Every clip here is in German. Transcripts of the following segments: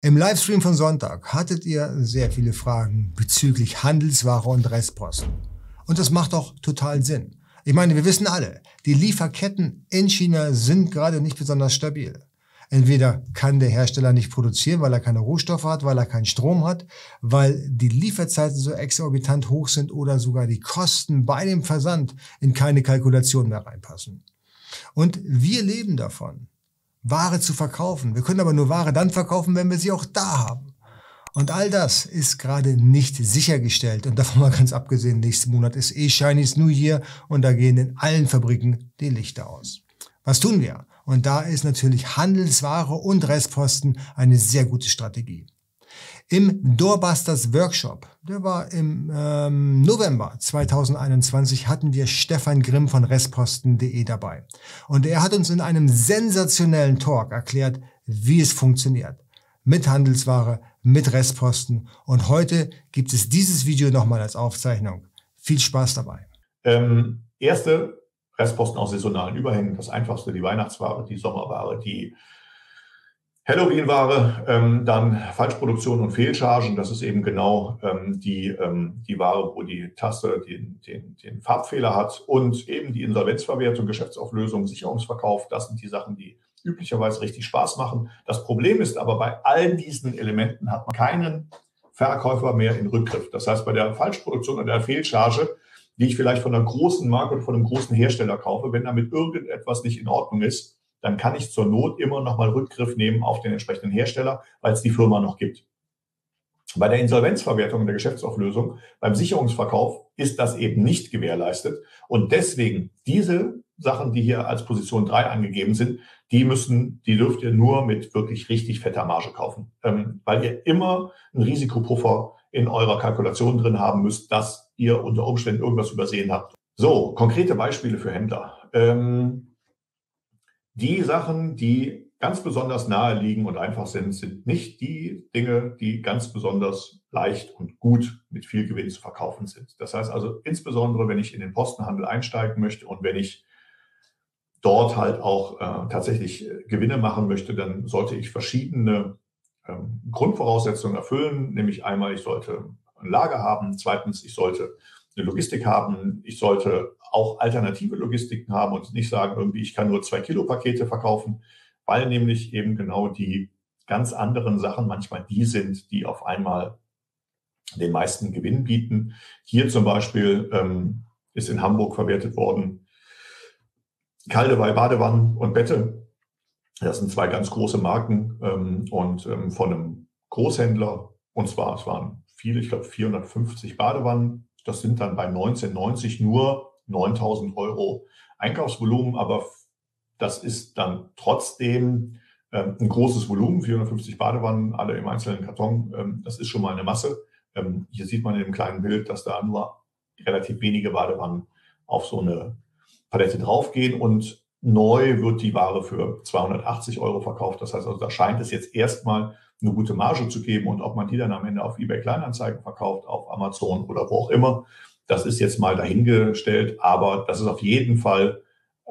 Im Livestream von Sonntag hattet ihr sehr viele Fragen bezüglich Handelsware und Restposten. Und das macht auch total Sinn. Ich meine, wir wissen alle, die Lieferketten in China sind gerade nicht besonders stabil. Entweder kann der Hersteller nicht produzieren, weil er keine Rohstoffe hat, weil er keinen Strom hat, weil die Lieferzeiten so exorbitant hoch sind oder sogar die Kosten bei dem Versand in keine Kalkulation mehr reinpassen. Und wir leben davon. Ware zu verkaufen. Wir können aber nur Ware dann verkaufen, wenn wir sie auch da haben. Und all das ist gerade nicht sichergestellt. Und davon mal ganz abgesehen, nächsten Monat ist eh Chinese New Year und da gehen in allen Fabriken die Lichter aus. Was tun wir? Und da ist natürlich Handelsware und Restposten eine sehr gute Strategie im Doorbusters Workshop. Der war im ähm, November 2021, hatten wir Stefan Grimm von Restposten.de dabei. Und er hat uns in einem sensationellen Talk erklärt, wie es funktioniert. Mit Handelsware, mit Restposten. Und heute gibt es dieses Video nochmal als Aufzeichnung. Viel Spaß dabei. Ähm, erste Restposten aus saisonalen Überhängen. Das einfachste, die Weihnachtsware, die Sommerware, die Halloween-Ware, ähm, dann Falschproduktion und Fehlchargen. Das ist eben genau ähm, die, ähm, die Ware, wo die Tasse den, den, den Farbfehler hat. Und eben die Insolvenzverwertung, Geschäftsauflösung, Sicherungsverkauf. Das sind die Sachen, die üblicherweise richtig Spaß machen. Das Problem ist aber, bei all diesen Elementen hat man keinen Verkäufer mehr in Rückgriff. Das heißt, bei der Falschproduktion oder der Fehlcharge, die ich vielleicht von einer großen Marke oder von einem großen Hersteller kaufe, wenn damit irgendetwas nicht in Ordnung ist, dann kann ich zur Not immer noch mal Rückgriff nehmen auf den entsprechenden Hersteller, weil es die Firma noch gibt. Bei der Insolvenzverwertung und der Geschäftsauflösung, beim Sicherungsverkauf ist das eben nicht gewährleistet. Und deswegen diese Sachen, die hier als Position 3 angegeben sind, die müssen, die dürft ihr nur mit wirklich richtig fetter Marge kaufen, ähm, weil ihr immer einen Risikopuffer in eurer Kalkulation drin haben müsst, dass ihr unter Umständen irgendwas übersehen habt. So, konkrete Beispiele für Händler. Ähm, die Sachen, die ganz besonders nahe liegen und einfach sind, sind nicht die Dinge, die ganz besonders leicht und gut mit viel Gewinn zu verkaufen sind. Das heißt also insbesondere, wenn ich in den Postenhandel einsteigen möchte und wenn ich dort halt auch äh, tatsächlich äh, Gewinne machen möchte, dann sollte ich verschiedene ähm, Grundvoraussetzungen erfüllen, nämlich einmal, ich sollte ein Lager haben, zweitens, ich sollte eine Logistik haben. Ich sollte auch alternative Logistiken haben und nicht sagen, irgendwie, ich kann nur zwei Kilo Pakete verkaufen, weil nämlich eben genau die ganz anderen Sachen manchmal die sind, die auf einmal den meisten Gewinn bieten. Hier zum Beispiel ähm, ist in Hamburg verwertet worden Kaldewey Badewannen und Bette. Das sind zwei ganz große Marken ähm, und ähm, von einem Großhändler. Und zwar, es waren viele, ich glaube 450 Badewannen das sind dann bei 1990 nur 9000 Euro Einkaufsvolumen, aber das ist dann trotzdem ähm, ein großes Volumen, 450 Badewannen, alle im einzelnen Karton. Ähm, das ist schon mal eine Masse. Ähm, hier sieht man in dem kleinen Bild, dass da nur relativ wenige Badewannen auf so eine Palette draufgehen und neu wird die Ware für 280 Euro verkauft. Das heißt also, da scheint es jetzt erstmal eine gute Marge zu geben und ob man die dann am Ende auf eBay Kleinanzeigen verkauft, auf Amazon oder wo auch immer, das ist jetzt mal dahingestellt, aber das ist auf jeden Fall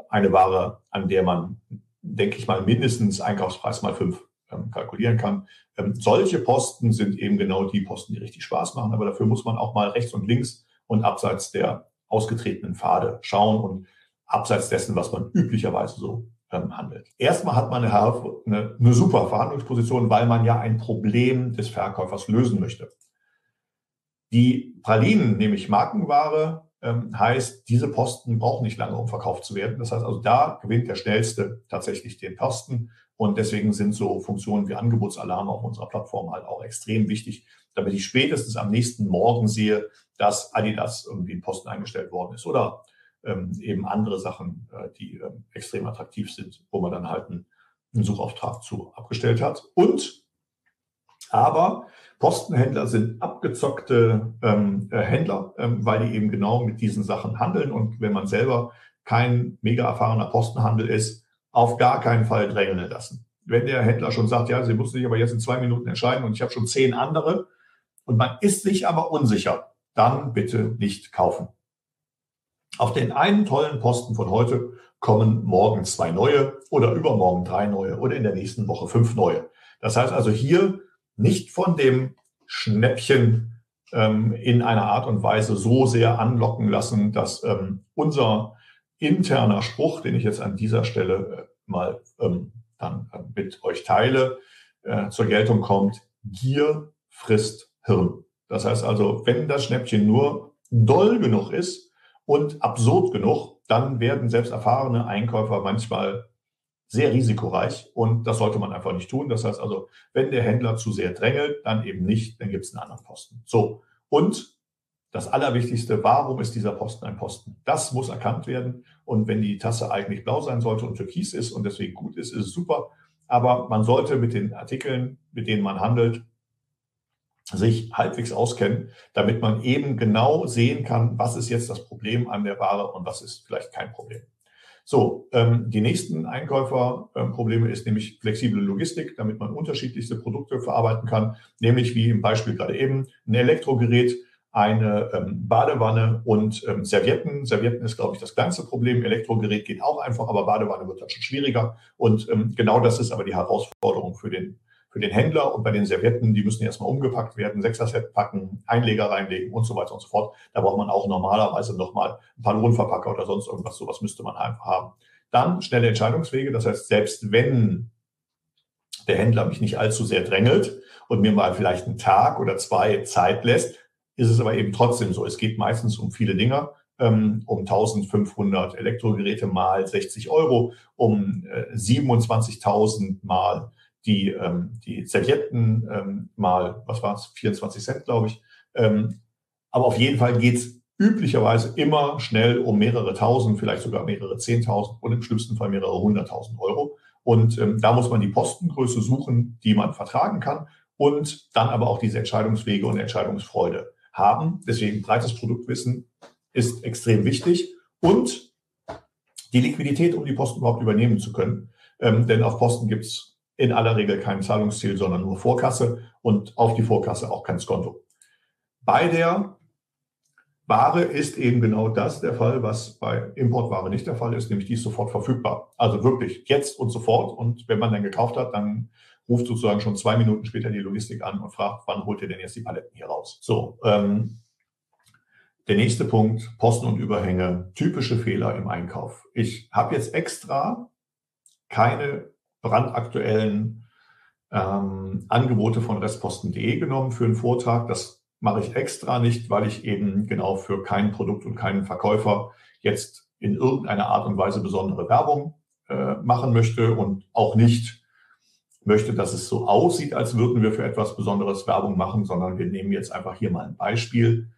eine Ware, an der man, denke ich mal, mindestens Einkaufspreis mal fünf ähm, kalkulieren kann. Ähm, solche Posten sind eben genau die Posten, die richtig Spaß machen, aber dafür muss man auch mal rechts und links und abseits der ausgetretenen Pfade schauen und abseits dessen, was man üblicherweise so ähm, handelt. Erstmal hat man eine, eine, eine super Verhandlungsposition, weil man ja ein Problem des Verkäufers lösen möchte. Die Pralinen, nämlich Markenware, ähm, heißt, diese Posten brauchen nicht lange, um verkauft zu werden. Das heißt also, da gewinnt der Schnellste tatsächlich den Posten. Und deswegen sind so Funktionen wie Angebotsalarme auf unserer Plattform halt auch extrem wichtig, damit ich spätestens am nächsten Morgen sehe, dass Adidas irgendwie in Posten eingestellt worden ist oder ähm, eben andere Sachen, äh, die ähm, extrem attraktiv sind, wo man dann halt einen, einen Suchauftrag zu abgestellt hat. Und aber Postenhändler sind abgezockte ähm, äh, Händler, ähm, weil die eben genau mit diesen Sachen handeln. Und wenn man selber kein mega erfahrener Postenhandel ist, auf gar keinen Fall drängeln lassen. Wenn der Händler schon sagt, ja, Sie müssen sich aber jetzt in zwei Minuten entscheiden und ich habe schon zehn andere und man ist sich aber unsicher, dann bitte nicht kaufen. Auf den einen tollen Posten von heute kommen morgen zwei neue oder übermorgen drei neue oder in der nächsten Woche fünf neue. Das heißt also hier nicht von dem Schnäppchen ähm, in einer Art und Weise so sehr anlocken lassen, dass ähm, unser interner Spruch, den ich jetzt an dieser Stelle äh, mal ähm, dann äh, mit euch teile, äh, zur Geltung kommt. Gier frisst Hirn. Das heißt also, wenn das Schnäppchen nur doll genug ist und absurd genug, dann werden selbst erfahrene Einkäufer manchmal sehr risikoreich und das sollte man einfach nicht tun. Das heißt also, wenn der Händler zu sehr drängelt, dann eben nicht, dann gibt es einen anderen Posten. So, und das Allerwichtigste, warum ist dieser Posten ein Posten? Das muss erkannt werden und wenn die Tasse eigentlich blau sein sollte und türkis ist und deswegen gut ist, ist es super. Aber man sollte mit den Artikeln, mit denen man handelt, sich halbwegs auskennen, damit man eben genau sehen kann, was ist jetzt das Problem an der Ware und was ist vielleicht kein Problem. So, ähm, die nächsten Einkäuferprobleme ähm, ist nämlich flexible Logistik, damit man unterschiedlichste Produkte verarbeiten kann, nämlich wie im Beispiel gerade eben ein Elektrogerät, eine ähm, Badewanne und ähm, Servietten. Servietten ist, glaube ich, das kleinste Problem. Elektrogerät geht auch einfach, aber Badewanne wird dann schon schwieriger. Und ähm, genau das ist aber die Herausforderung für den für den Händler und bei den Servietten, die müssen erstmal umgepackt werden, Sechser-Set packen, Einleger reinlegen und so weiter und so fort. Da braucht man auch normalerweise nochmal ein paar Lohnverpacker oder sonst irgendwas. Sowas müsste man einfach haben. Dann schnelle Entscheidungswege. Das heißt, selbst wenn der Händler mich nicht allzu sehr drängelt und mir mal vielleicht einen Tag oder zwei Zeit lässt, ist es aber eben trotzdem so. Es geht meistens um viele Dinge ähm, um 1500 Elektrogeräte mal 60 Euro, um äh, 27.000 mal die, ähm, die Servietten ähm, mal, was war es, 24 Cent, glaube ich. Ähm, aber auf jeden Fall geht es üblicherweise immer schnell um mehrere tausend, vielleicht sogar mehrere zehntausend und im schlimmsten Fall mehrere hunderttausend Euro. Und ähm, da muss man die Postengröße suchen, die man vertragen kann und dann aber auch diese Entscheidungswege und Entscheidungsfreude haben. Deswegen breites Produktwissen ist extrem wichtig und die Liquidität, um die Posten überhaupt übernehmen zu können. Ähm, denn auf Posten gibt es in aller Regel kein Zahlungsziel, sondern nur Vorkasse und auf die Vorkasse auch kein Skonto. Bei der Ware ist eben genau das der Fall, was bei Importware nicht der Fall ist, nämlich die ist sofort verfügbar. Also wirklich jetzt und sofort. Und wenn man dann gekauft hat, dann ruft sozusagen schon zwei Minuten später die Logistik an und fragt, wann holt ihr denn jetzt die Paletten hier raus? So, ähm, der nächste Punkt, Posten und Überhänge, typische Fehler im Einkauf. Ich habe jetzt extra keine brandaktuellen ähm, Angebote von restposten.de genommen für einen Vortrag. Das mache ich extra nicht, weil ich eben genau für kein Produkt und keinen Verkäufer jetzt in irgendeiner Art und Weise besondere Werbung äh, machen möchte und auch nicht möchte, dass es so aussieht, als würden wir für etwas Besonderes Werbung machen, sondern wir nehmen jetzt einfach hier mal ein Beispiel,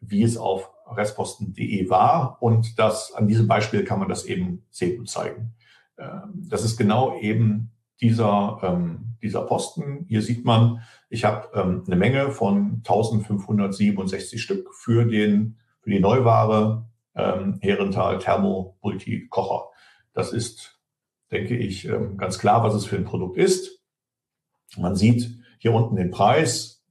wie es auf restposten.de war und das an diesem Beispiel kann man das eben sehr gut zeigen. Ähm, das ist genau eben dieser, ähm, dieser Posten. Hier sieht man, ich habe ähm, eine Menge von 1567 Stück für, den, für die Neuware ähm, Herrenthal Thermopolitik Kocher. Das ist, denke ich, ähm, ganz klar, was es für ein Produkt ist. Man sieht hier unten den Preis.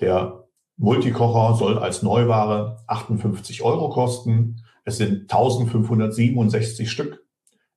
Der Multikocher soll als Neuware 58 Euro kosten. Es sind 1567 Stück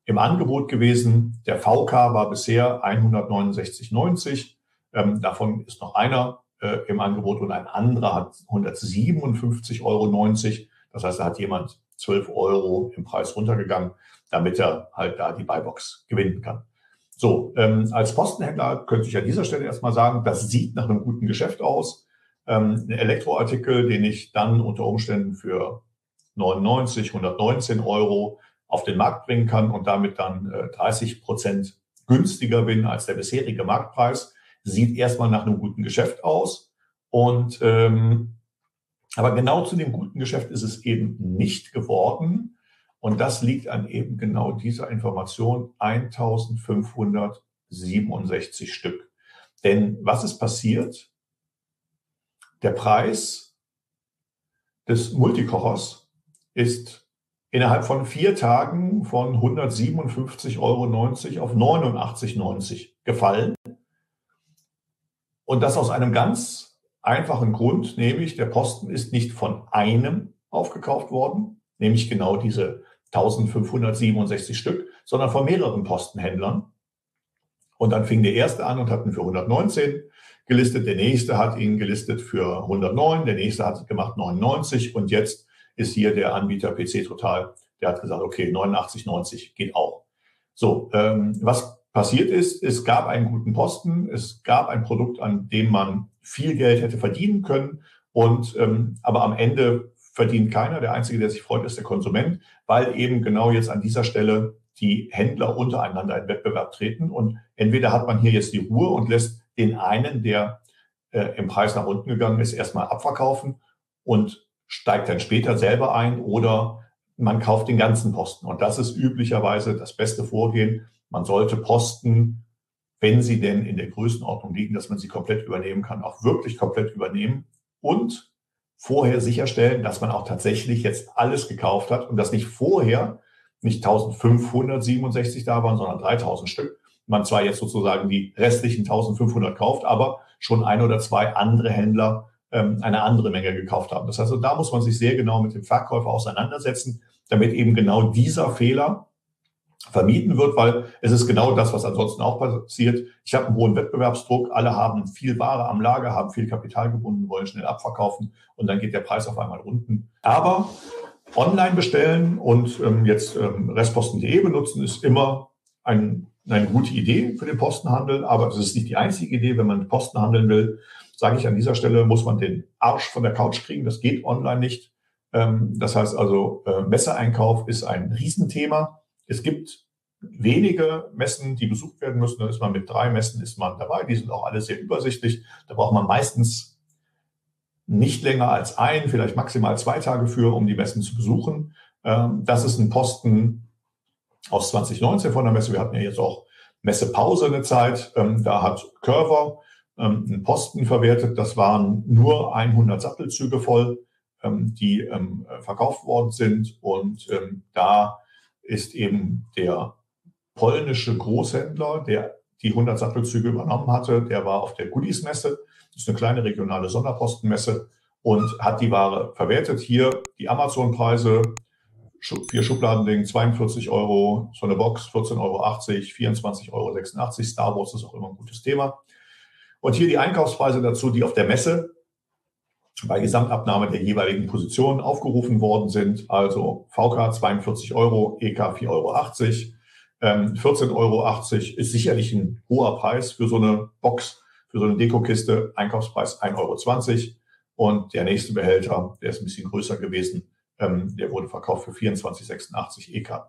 im Angebot gewesen. Der VK war bisher 169,90. Ähm, davon ist noch einer äh, im Angebot und ein anderer hat 157,90 Euro. Das heißt, da hat jemand 12 Euro im Preis runtergegangen, damit er halt da die Buybox gewinnen kann. So, ähm, als Postenhändler könnte ich an dieser Stelle erstmal sagen, das sieht nach einem guten Geschäft aus. Ähm, ein Elektroartikel, den ich dann unter Umständen für 99, 119 Euro auf den Markt bringen kann und damit dann äh, 30 Prozent günstiger bin als der bisherige Marktpreis, sieht erstmal nach einem guten Geschäft aus. Und ähm, aber genau zu dem guten Geschäft ist es eben nicht geworden. Und das liegt an eben genau dieser Information 1567 Stück. Denn was ist passiert? Der Preis des Multikochers ist innerhalb von vier Tagen von 157,90 Euro auf 89,90 gefallen. Und das aus einem ganz einfachen Grund, nämlich der Posten ist nicht von einem aufgekauft worden, nämlich genau diese 1567 Stück, sondern von mehreren Postenhändlern. Und dann fing der erste an und hat ihn für 119 gelistet, der nächste hat ihn gelistet für 109, der nächste hat gemacht 99 und jetzt ist hier der Anbieter PC Total, der hat gesagt, okay, 89, 90 geht auch. So, ähm, was passiert ist, es gab einen guten Posten, es gab ein Produkt, an dem man viel Geld hätte verdienen können und ähm, aber am Ende verdient keiner. Der Einzige, der sich freut, ist der Konsument, weil eben genau jetzt an dieser Stelle die Händler untereinander in Wettbewerb treten. Und entweder hat man hier jetzt die Ruhe und lässt den einen, der äh, im Preis nach unten gegangen ist, erstmal abverkaufen und steigt dann später selber ein oder man kauft den ganzen Posten. Und das ist üblicherweise das beste Vorgehen. Man sollte Posten, wenn sie denn in der Größenordnung liegen, dass man sie komplett übernehmen kann, auch wirklich komplett übernehmen und vorher sicherstellen, dass man auch tatsächlich jetzt alles gekauft hat und dass nicht vorher nicht 1567 da waren, sondern 3000 Stück. Man zwar jetzt sozusagen die restlichen 1500 kauft, aber schon ein oder zwei andere Händler ähm, eine andere Menge gekauft haben. Das heißt, da muss man sich sehr genau mit dem Verkäufer auseinandersetzen, damit eben genau dieser Fehler vermieden wird, weil es ist genau das, was ansonsten auch passiert. Ich habe einen hohen Wettbewerbsdruck, alle haben viel Ware am Lager, haben viel Kapital gebunden, wollen schnell abverkaufen und dann geht der Preis auf einmal unten. Aber online bestellen und ähm, jetzt ähm, restposten.de benutzen, ist immer ein, eine gute Idee für den Postenhandel, aber es ist nicht die einzige Idee. Wenn man Posten handeln will, sage ich an dieser Stelle, muss man den Arsch von der Couch kriegen. Das geht online nicht. Ähm, das heißt also, äh, Messeeinkauf ist ein Riesenthema. Es gibt wenige Messen, die besucht werden müssen. Da ist man mit drei Messen ist man dabei. Die sind auch alle sehr übersichtlich. Da braucht man meistens nicht länger als ein, vielleicht maximal zwei Tage für, um die Messen zu besuchen. Ähm, das ist ein Posten aus 2019 von der Messe. Wir hatten ja jetzt auch Messepause eine Zeit. Ähm, da hat Curver ähm, einen Posten verwertet. Das waren nur 100 Sattelzüge voll, die verkauft worden sind. Und da ist eben der polnische Großhändler, der die 100 Sattelzüge übernommen hatte, der war auf der Goodies-Messe das ist eine kleine regionale Sonderpostenmesse und hat die Ware verwertet. Hier die Amazon-Preise, vier Schubladending, 42 Euro, so eine Box, 14,80 Euro, 24,86 Euro. Star Wars ist auch immer ein gutes Thema. Und hier die Einkaufspreise dazu, die auf der Messe bei Gesamtabnahme der jeweiligen Positionen aufgerufen worden sind. Also VK 42 Euro, EK 4,80 Euro. 14,80 Euro ist sicherlich ein hoher Preis für so eine Box für so eine Dekokiste Einkaufspreis 1,20 Euro. Und der nächste Behälter, der ist ein bisschen größer gewesen, ähm, der wurde verkauft für 24,86 EK.